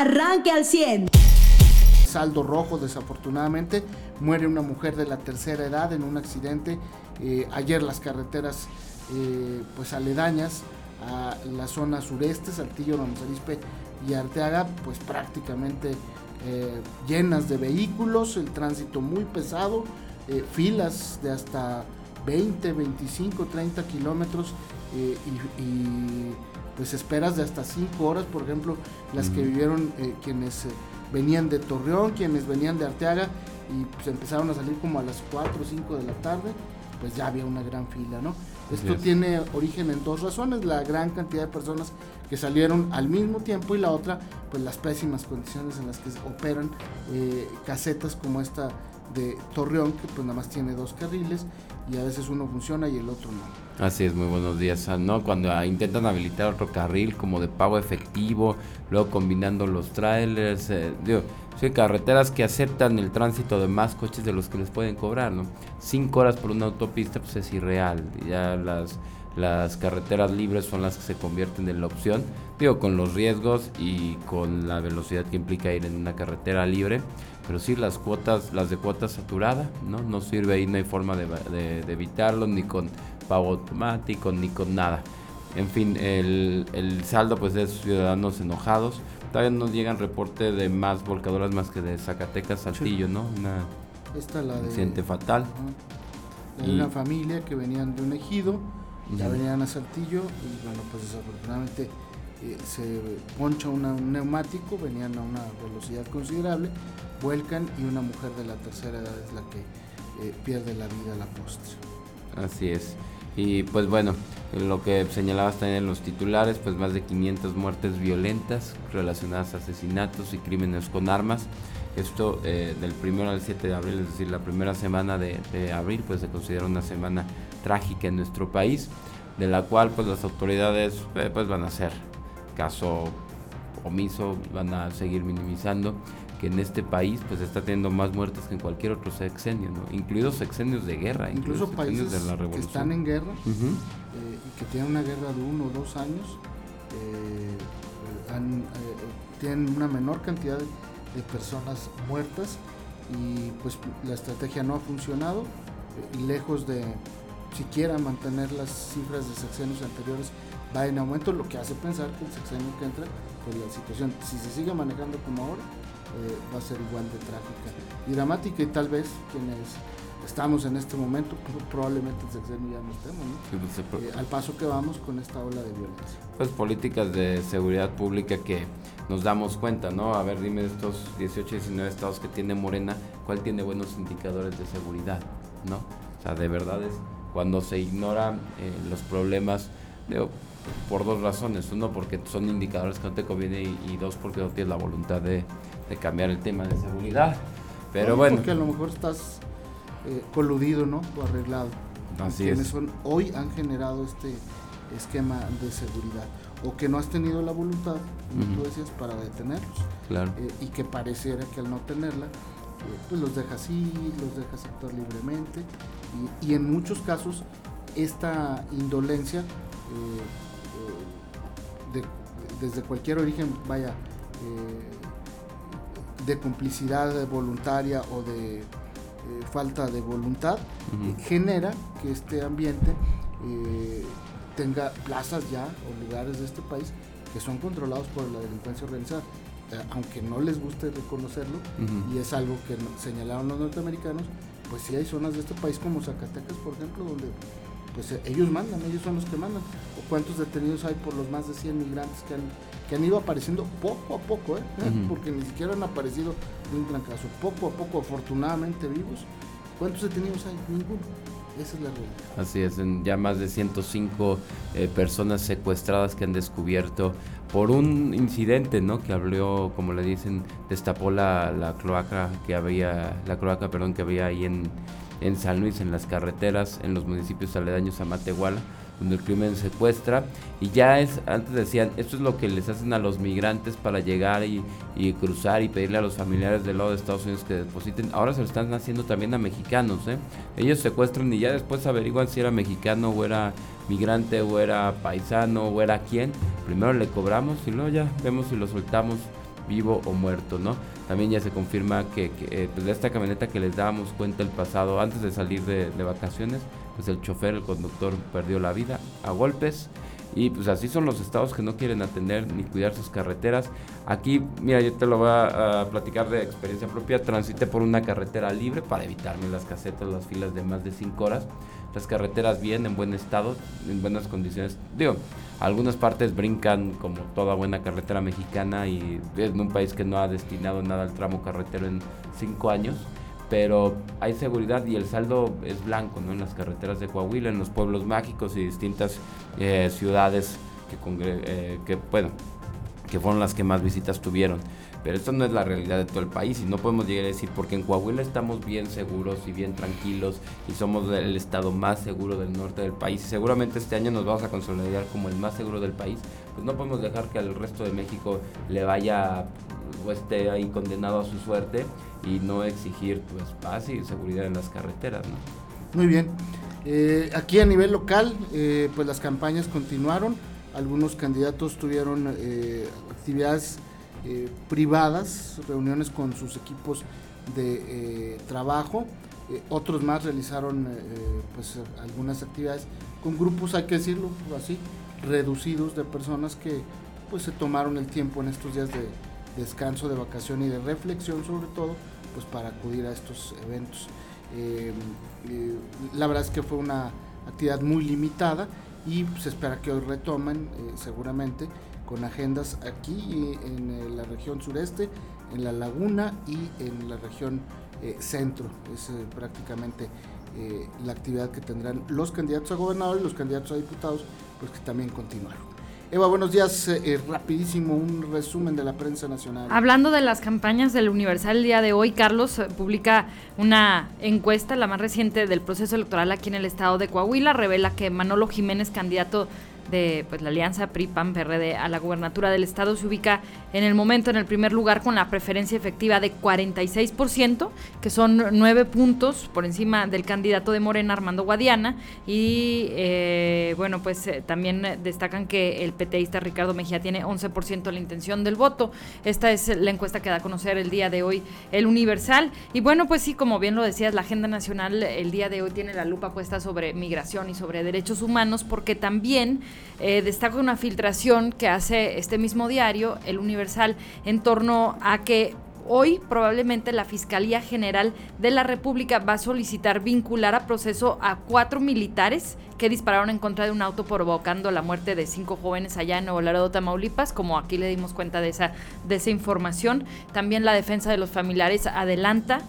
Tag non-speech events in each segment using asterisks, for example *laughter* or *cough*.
arranque al 100. Saldo rojo, desafortunadamente, muere una mujer de la tercera edad en un accidente. Eh, ayer las carreteras eh, pues aledañas a la zona sureste, Saltillo, Arispe y Arteaga, pues prácticamente eh, llenas de vehículos, el tránsito muy pesado, filas de hasta 20, 25, 30 kilómetros y, pues esperas de hasta 5 horas, por ejemplo, las que vivieron quienes venían de Torreón, quienes venían de Arteaga y pues empezaron a salir como a las 4 o 5 de la tarde, pues ya había una gran fila, ¿no? Esto tiene origen en dos razones, la gran cantidad de personas que salieron al mismo tiempo y la otra, pues las pésimas condiciones en las que operan eh, casetas como esta de Torreón, que pues nada más tiene dos carriles y a veces uno funciona y el otro no. Así es, muy buenos días. ¿no? Cuando ah, intentan habilitar otro carril como de pago efectivo, luego combinando los trailers, eh, digo, carreteras que aceptan el tránsito de más coches de los que les pueden cobrar, ¿no? Cinco horas por una autopista pues es irreal. Ya las, las carreteras libres son las que se convierten en la opción, digo, con los riesgos y con la velocidad que implica ir en una carretera libre pero sí las cuotas, las de cuota saturada, ¿no? No sirve ahí, no hay forma de, evitarlo, ni con pago automático, ni con nada. En fin, el, saldo pues es ciudadanos enojados. Todavía no llegan reporte de más volcadoras más que de Zacatecas, Saltillo, ¿no? Una Esta la accidente fatal. De una familia que venían de un ejido, ya venían a Saltillo y bueno, pues desafortunadamente eh, se poncha un neumático, venían a una velocidad considerable, vuelcan y una mujer de la tercera edad es la que eh, pierde la vida a la postre. Así es. Y pues bueno, lo que señalabas también en los titulares, pues más de 500 muertes violentas relacionadas a asesinatos y crímenes con armas. Esto eh, del primero al 7 de abril, es decir, la primera semana de, de, abril, pues se considera una semana trágica en nuestro país, de la cual pues las autoridades pues van a hacer caso omiso, van a seguir minimizando que en este país pues está teniendo más muertes que en cualquier otro sexenio, ¿no? incluidos sexenios de guerra, incluso países de la que están en guerra eh, y que tienen una guerra de uno o dos años eh, eh, tienen una menor cantidad de personas muertas y pues la estrategia no ha funcionado y lejos de siquiera mantener las cifras de sexenios anteriores va en aumento, lo que hace pensar que el sexenio que entra, pues la situación, si se sigue manejando como ahora, eh, va a ser igual de trágica y dramática y tal vez quienes estamos en este momento, pues, probablemente el sexenio ya no estemos, pues, eh, al paso que vamos con esta ola de violencia. Pues políticas de seguridad pública que nos damos cuenta, ¿no? A ver, dime estos 18, 19 estados que tiene Morena, ¿cuál tiene buenos indicadores de seguridad, ¿no? O sea, de verdad es cuando se ignoran eh, los problemas, por dos razones. Uno, porque son indicadores que no te conviene y, dos, porque no tienes la voluntad de, cambiar el tema de seguridad. Pero bueno. Porque a lo mejor estás eh, coludido, ¿no? O arreglado. Así quienes Son, hoy han generado este esquema de seguridad o que no has tenido la voluntad, como tú decías, para detenerlos. Claro. Eh, y que pareciera que al no tenerla, pues los dejas ir, los dejas actuar libremente. Y, y en muchos casos esta indolencia desde cualquier origen, vaya, eh, de complicidad voluntaria o de eh, falta de voluntad, genera que este ambiente eh, tenga plazas ya o lugares de este país que son controlados por la delincuencia organizada aunque no les guste reconocerlo, y es algo que señalaron los norteamericanos, pues sí hay zonas de este país como Zacatecas, por ejemplo, donde pues eh, ellos mandan, ellos son los que mandan. ¿O cuántos detenidos hay por los más de 100 migrantes que han, que han ido apareciendo poco a poco, eh? porque ni siquiera han aparecido en un gran caso, poco a poco, afortunadamente vivos? ¿Cuántos detenidos hay? Ninguno. Esa es la realidad. Así es, ya más de 105 eh, personas secuestradas que han descubierto por un incidente, ¿no? Que abrió, como le dicen, destapó la, la cloaca que había, la cloaca, perdón, que había ahí en, en San Luis, en las carreteras, en los municipios aledaños a Matehuala, donde el crimen secuestra. Y ya es, antes decían, esto es lo que les hacen a los migrantes para llegar y, cruzar y pedirle a los familiares del lado de Estados Unidos que depositen. Ahora se lo están haciendo también a mexicanos. ¿eh? Ellos secuestran y ya después averiguan si era mexicano o era migrante o era paisano o era quién. Primero le cobramos y luego ya vemos si lo soltamos vivo o muerto, ¿no? También ya se confirma que, que pues de esta camioneta que les dábamos cuenta el pasado, antes de salir de vacaciones, pues el chofer, el conductor perdió la vida a golpes. Y pues así son los estados que no quieren atender ni cuidar sus carreteras. Aquí, mira, yo te lo voy a, platicar de experiencia propia. Transité por una carretera libre para evitarme las casetas, las filas de más de 5 horas. Las carreteras bien, en buen estado, en buenas condiciones. Digo, algunas partes brincan como toda buena carretera mexicana y en un país que no ha destinado nada al tramo carretero en 5 años pero hay seguridad y el saldo es blanco ¿no? en las carreteras de Coahuila, en los pueblos mágicos y distintas eh, ciudades que, eh, que, fueron las que más visitas tuvieron. Pero esto no es la realidad de todo el país y no podemos llegar a decir porque en Coahuila estamos bien seguros y bien tranquilos y somos el estado más seguro del norte del país seguramente este año nos vamos a consolidar como el más seguro del país, pues no podemos dejar que al resto de México le vaya o esté ahí condenado a su suerte y no exigir pues paz y seguridad en las carreteras. ¿no? Muy bien. Eh, aquí a nivel local, eh, pues las campañas continuaron. Algunos candidatos tuvieron eh, actividades privadas, reuniones con sus equipos de trabajo. otros más realizaron pues algunas actividades con grupos, hay que decirlo así, reducidos de personas que pues se tomaron el tiempo en estos días de, descanso, de vacación y de reflexión sobre todo, pues para acudir a estos eventos. Eh, eh, la verdad es que fue una actividad muy limitada y se espera que hoy retomen eh, seguramente con agendas aquí en la región sureste, en la laguna y en la región centro. Es prácticamente la actividad que tendrán los candidatos a gobernador y los candidatos a diputados, pues que también continuaron. Eva, buenos días. Eh, eh, rapidísimo, un resumen de la prensa nacional. Hablando de las campañas del Universal el día de hoy, Carlos eh, publica una encuesta, la más reciente del proceso electoral aquí en el estado de Coahuila, revela que Manolo Jiménez, candidato de pues, la alianza PRI-PAN-PRD a la gubernatura del estado se ubica en el momento en el primer lugar con la preferencia efectiva de 46%, que son nueve puntos por encima del candidato de Morena, Armando Guadiana. Y eh, bueno, pues eh, también destacan que el PTista Ricardo Mejía tiene 11% de la intención del voto. Esta es la encuesta que da a conocer el día de hoy el Universal. Y bueno, pues sí, como bien lo decías, la agenda nacional el día de hoy tiene la lupa puesta sobre migración y sobre derechos humanos, porque también eh, destaca una filtración que hace este mismo diario, El Universal, en torno a que Hoy probablemente la Fiscalía General de la República va a solicitar vincular a proceso a cuatro militares que dispararon en contra de un auto provocando la muerte de cinco jóvenes allá en Nuevo Laredo, Tamaulipas, como aquí le dimos cuenta de esa, de esa información. También la defensa de los familiares adelanta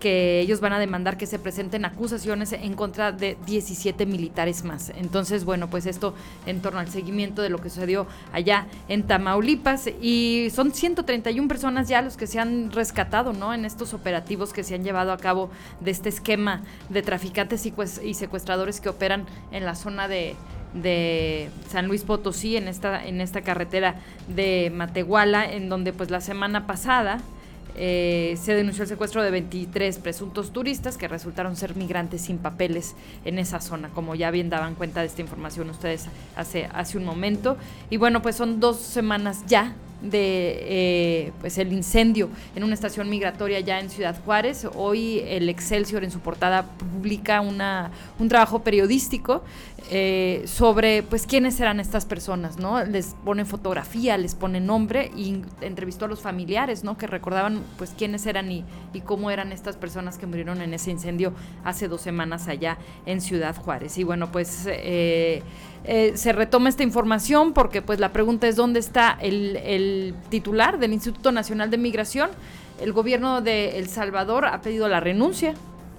que ellos van a demandar que se presenten acusaciones en contra de 17 militares más. Entonces, bueno, pues esto en torno al seguimiento de lo que sucedió allá en Tamaulipas y son 131 personas ya los que se han rescatado, ¿no? En estos operativos que se han llevado a cabo de este esquema de traficantes y, pues, y secuestradores que operan en la zona de de San Luis Potosí en esta en esta carretera de Matehuala en donde pues la semana pasada eh, se denunció el secuestro de 23 presuntos turistas que resultaron ser migrantes sin papeles en esa zona, como ya bien daban cuenta de esta información ustedes hace, hace un momento. Y bueno, pues son dos semanas ya de eh, pues el incendio en una estación migratoria ya en Ciudad Juárez. Hoy el Excelsior en su portada publica una, un trabajo periodístico eh, sobre pues quiénes eran estas personas, ¿no? Les pone fotografía, les pone nombre y entrevistó a los familiares, ¿no? Que recordaban pues quiénes eran y, y cómo eran estas personas que murieron en ese incendio hace dos semanas allá en Ciudad Juárez. Y bueno, pues eh, eh, se retoma esta información porque pues la pregunta es dónde está el, el titular del Instituto Nacional de Migración. El gobierno de El Salvador ha pedido la renuncia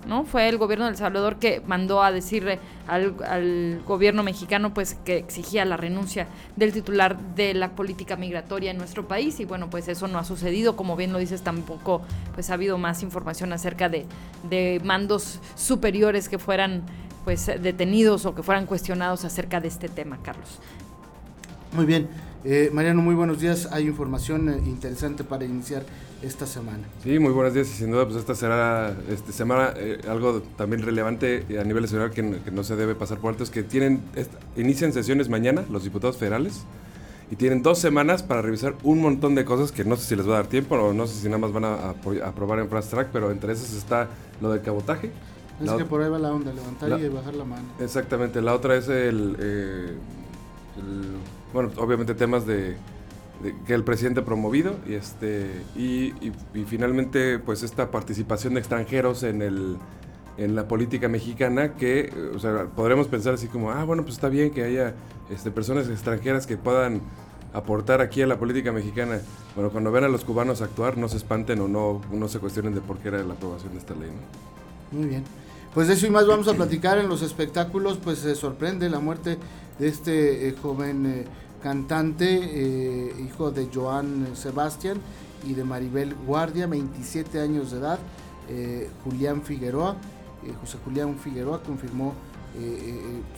¿no? Fue el gobierno de El Salvador que mandó a decirle al, gobierno mexicano pues que exigía la renuncia del titular de la política migratoria en nuestro país y bueno, pues eso no ha sucedido, como bien lo dices, tampoco pues ha habido más información acerca de, de mandos superiores que fueran pues detenidos o que fueran cuestionados acerca de este tema, Carlos. Muy bien. Eh, Mariano, muy buenos días. Hay información eh, interesante para iniciar esta semana. Sí, muy buenos días y sin duda pues esta será este, semana eh, algo también relevante a nivel nacional que, no se debe pasar por alto es que tienen inician sesiones mañana los diputados federales y tienen dos semanas para revisar un montón de cosas que no sé si les va a dar tiempo o no sé si nada más van a, aprobar en fast track, pero entre esas está lo del cabotaje. Es que por ahí va la onda, levantar y bajar la mano. Exactamente, la otra es el, eh, bueno, obviamente temas de, que el presidente promovido y este y, finalmente pues esta participación de extranjeros en el en la política mexicana que podremos pensar así como ah bueno pues está bien que haya este, personas extranjeras que puedan aportar aquí a la política mexicana. Bueno, cuando ven a los cubanos actuar, no se espanten o no, no se cuestionen de por qué era la aprobación de esta ley. Muy bien. Pues de eso y más vamos a platicar en los espectáculos. Pues se sorprende la muerte de este eh, joven eh, cantante, eh, hijo de Joan Sebastián y de Maribel Guardia, 27 años de edad. Julián Figueroa, José Julián Figueroa confirmó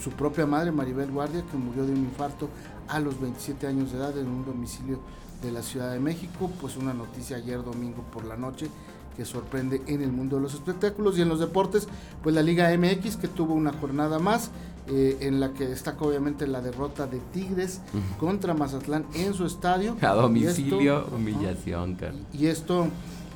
su propia madre, Maribel Guardia, que murió de un infarto a los 27 años de edad en un domicilio de la Ciudad de México. Pues una noticia ayer domingo por la noche que sorprende en el mundo de los espectáculos y en los deportes, pues la Liga MX que tuvo una jornada más eh, en la que destaca obviamente la derrota de Tigres contra Mazatlán en su estadio. *laughs* A domicilio, humillación, Y esto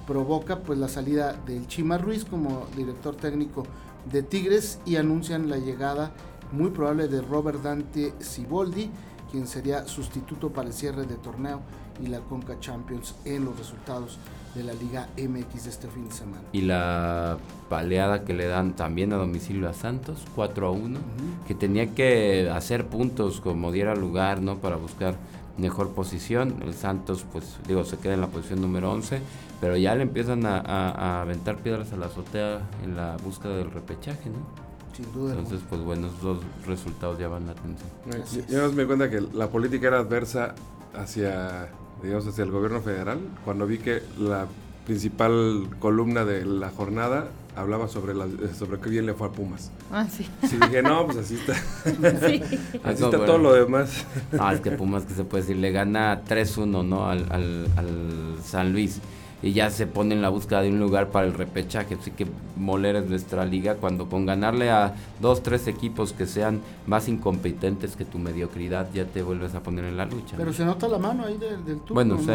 provoca pues la salida del Chima Ruiz como director técnico de Tigres y anuncian la llegada muy probable de Robert Dante Ciboldi, quien sería sustituto para el cierre de torneo y la Conca Champions en los resultados de la Liga MX de este fin de semana. Y la paleada que le dan también a domicilio a Santos, 4 a 1, que tenía que hacer puntos como diera lugar, ¿no? Para buscar mejor posición. El Santos, pues digo, se queda en la posición número 11, pero ya le empiezan a, aventar piedras a la azotea en la búsqueda del repechaje, ¿no? Sin duda. Entonces, pues bueno, esos dos resultados llaman la atención. Yo, me di cuenta que la política era adversa hacia digamos, hacia el gobierno federal, cuando vi que la principal columna de la jornada hablaba sobre la, sobre qué bien le fue a Pumas. Ah, sí. Sí, dije, no, pues así está. *laughs* Sí. Así está todo lo demás. Ah, es que Pumas, que se puede decir, le gana 3-1, ¿no? Al, al, al San Luis y ya se pone en la búsqueda de un lugar para el repechaje. Así que moler es nuestra liga cuando con ganarle a dos, tres equipos que sean más incompetentes que tu mediocridad, ya te vuelves a poner en la lucha. Pero se nota la mano ahí del, del bueno, sí,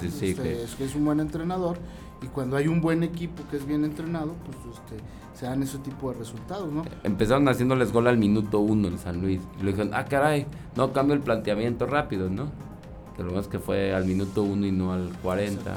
sí, sí, este, es que es un buen entrenador y cuando hay un buen equipo que es bien entrenado, pues este, se dan ese tipo de resultados, ¿no? Empezaron haciéndoles gol al minuto uno en San Luis y le dijeron, ah, caray, no cambio el planteamiento rápido, ¿no? Que lo más que fue al minuto uno y no al 40.